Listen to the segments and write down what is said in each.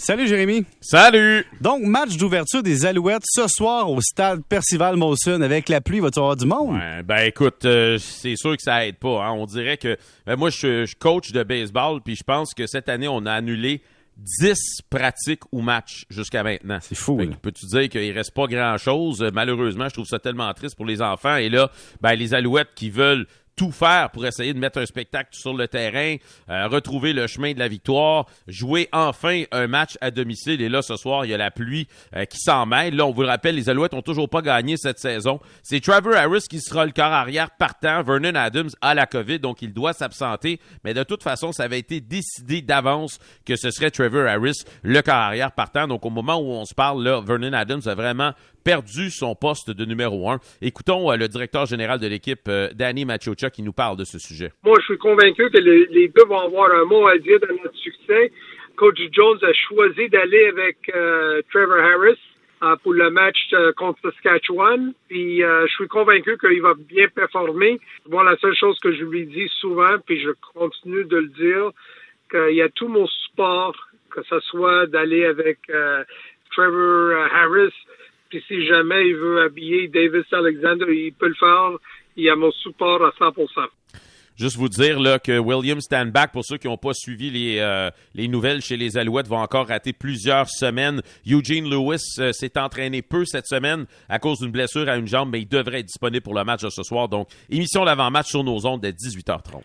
Salut Jérémy. Salut. Donc, match d'ouverture des Alouettes ce soir au stade Percival Molson. Avec la pluie, va-tu avoir du monde? Ouais, ben écoute, euh, c'est sûr que ça aide pas. Hein. On dirait que... Ben, moi, je suis coach de baseball, puis je pense que cette année, on a annulé 10 pratiques ou matchs jusqu'à maintenant. C'est fou. Peux-tu dire qu'il reste pas grand-chose? Malheureusement, je trouve ça tellement triste pour les enfants. Et là, ben, les Alouettes qui veulent tout faire pour essayer de mettre un spectacle sur le terrain, euh, retrouver le chemin de la victoire, jouer enfin un match à domicile. Et là, ce soir, il y a la pluie euh, qui s'en mêle. Là, on vous le rappelle, les Alouettes ont toujours pas gagné cette saison. C'est Trevor Harris qui sera le corps arrière partant. Vernon Adams a la COVID, donc il doit s'absenter. Mais de toute façon, ça avait été décidé d'avance que ce serait Trevor Harris le corps arrière partant. Donc au moment où on se parle, là, Vernon Adams a vraiment perdu son poste de numéro un. Écoutons euh, le directeur général de l'équipe, euh, Danny Machocha, qui nous parle de ce sujet. Moi, je suis convaincu que les, deux vont avoir un mot à dire dans notre succès. Coach Jones a choisi d'aller avec euh, Trevor Harris pour le match contre Saskatchewan. Puis je suis convaincu qu'il va bien performer. Bon, la seule chose que je lui dis souvent, puis je continue de le dire, qu'il y a tout mon support, que ce soit d'aller avec Trevor Harris, puis si jamais il veut habiller Davis Alexander, il peut le faire. Il a mon support à 100 Juste vous dire là, que William Stanback, pour ceux qui n'ont pas suivi les, euh, les nouvelles chez les Alouettes, va encore rater plusieurs semaines. Eugene Lewis euh, s'est entraîné peu cette semaine à cause d'une blessure à une jambe, mais il devrait être disponible pour le match de ce soir. Donc, émission l'avant-match sur nos ondes dès 18h30.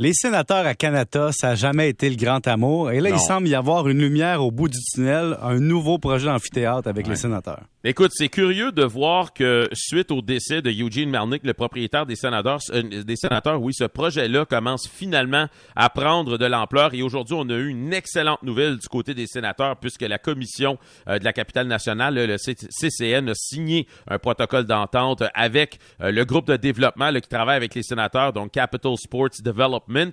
Les sénateurs à Canada, ça n'a jamais été le grand amour. Et là, il semble y avoir une lumière au bout du tunnel, un nouveau projet d'amphithéâtre avec les sénateurs. Écoute, c'est curieux de voir que suite au décès de Eugene Melnick, le propriétaire des sénateurs, euh, des sénateurs, oui, ce projet-là commence finalement à prendre de l'ampleur. Et aujourd'hui, on a eu une excellente nouvelle du côté des sénateurs puisque la commission euh, de la capitale nationale, le CCN, a signé un protocole d'entente avec euh, le groupe de développement qui travaille avec les sénateurs, donc Capital Sports Development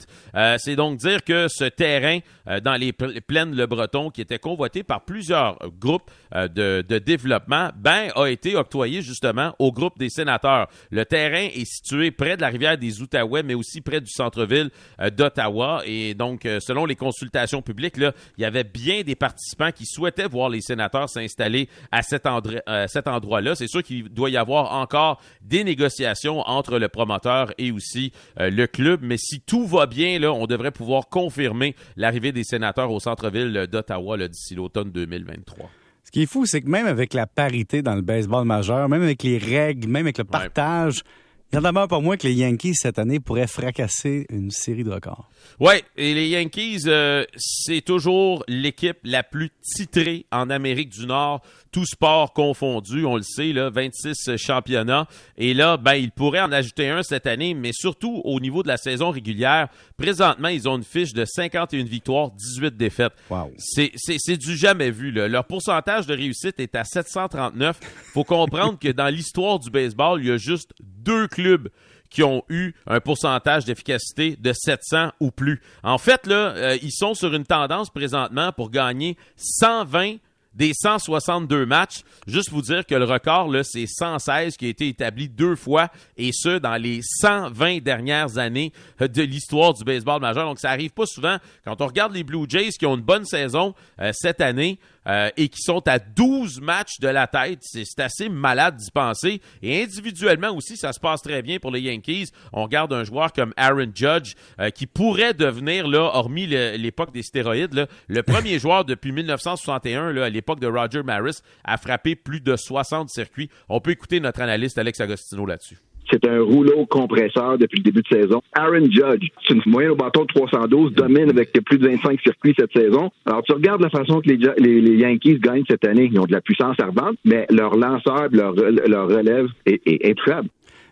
c'est donc dire que ce terrain dans les plaines Le Breton, qui était convoité par plusieurs groupes de, développement, ben, a été octroyé justement au groupe des sénateurs. Le terrain est situé près de la rivière des Outaouais, mais aussi près du centre-ville d'Ottawa. Et donc, selon les consultations publiques, il y avait bien des participants qui souhaitaient voir les sénateurs s'installer à cet, endroit-là. C'est sûr qu'il doit y avoir encore des négociations entre le promoteur et aussi le club, mais si tout va bien, on devrait pouvoir confirmer l'arrivée des sénateurs au centre-ville d'Ottawa d'ici l'automne 2023. Ce qui est fou, c'est que même avec la parité dans le baseball majeur, même avec les règles, même avec le partage, il y en a d'abord pas moins que les Yankees cette année pourraient fracasser une série de records. Oui, et les Yankees, euh, c'est toujours l'équipe la plus titrée en Amérique du Nord, tout sport confondu, on le sait, là, 26 championnats. Et là, ben, ils pourraient en ajouter un cette année, mais surtout au niveau de la saison régulière. Présentement, ils ont une fiche de 51 victoires, 18 défaites. Wow. C'est du jamais vu. Là. Leur pourcentage de réussite est à 739. faut comprendre que dans l'histoire du baseball, il y a juste deux clubs qui ont eu un pourcentage d'efficacité de 700 ou plus. En fait, là, euh, ils sont sur une tendance présentement pour gagner 120 des 162 matchs. Juste vous dire que le record, là, c'est 116 qui a été établi deux fois, et ce, dans les 120 dernières années de l'histoire du baseball majeur. Donc, ça arrive pas souvent. Quand on regarde les Blue Jays qui ont une bonne saison euh, cette année, euh, et qui sont à 12 matchs de la tête. C'est assez malade d'y penser. Et individuellement aussi, ça se passe très bien pour les Yankees. On regarde un joueur comme Aaron Judge euh, qui pourrait devenir, hormis l'époque des stéroïdes, le premier joueur depuis 1961, là, à l'époque de Roger Maris, à frapper plus de 60 circuits. On peut écouter notre analyste Alex Agostino là-dessus. C'est un rouleau compresseur depuis le début de saison. Aaron Judge, c'est une moyenne au bâton de 312, domine avec plus de 25 circuits cette saison. Alors, tu regardes la façon que les, Yankees gagnent cette année. Ils ont de la puissance ardente, mais leur lanceur, leur, leur relève est, est, faible.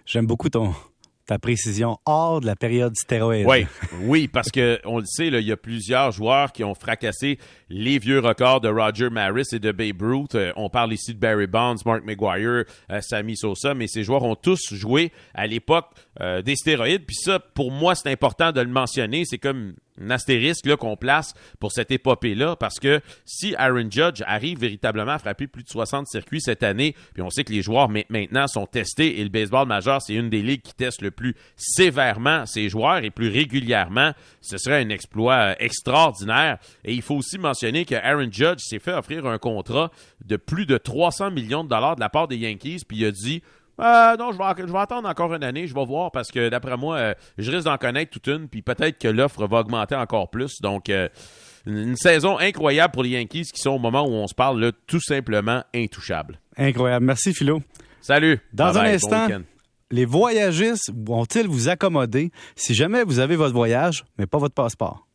J'aime beaucoup ton, ta précision hors de la période stéroïde. Oui, oui, parce que on le sait, il y a plusieurs joueurs qui ont fracassé les vieux records de Roger Maris et de Babe Ruth. Euh, on parle ici de Barry Bonds, Mark McGuire, euh, Sammy Sosa, mais ces joueurs ont tous joué à l'époque euh, des stéroïdes. Puis ça, pour moi, c'est important de le mentionner. C'est comme un astérisque là, qu'on place pour cette épopée-là, parce que si Aaron Judge arrive véritablement à frapper plus de 60 circuits cette année, puis on sait que les joueurs maintenant sont testés et le baseball majeur, c'est une des ligues qui teste le plus sévèrement ses joueurs et plus régulièrement, ce serait un exploit euh, extraordinaire. Et il faut aussi mentionner que Aaron Judge s'est fait offrir un contrat de plus de 300 millions de dollars de la part des Yankees, puis il a dit euh, non, je vais, je vais attendre encore une année, je vais voir parce que d'après moi, euh, je risque d'en connaître toute une, puis peut-être que l'offre va augmenter encore plus. Donc, euh, une saison incroyable pour les Yankees qui sont au moment où on se parle là, tout simplement intouchables. Incroyable. Merci, Philo. Salut. Dans un instant, les voyagistes vont-ils vous accommoder si jamais vous avez votre voyage, mais pas votre passeport?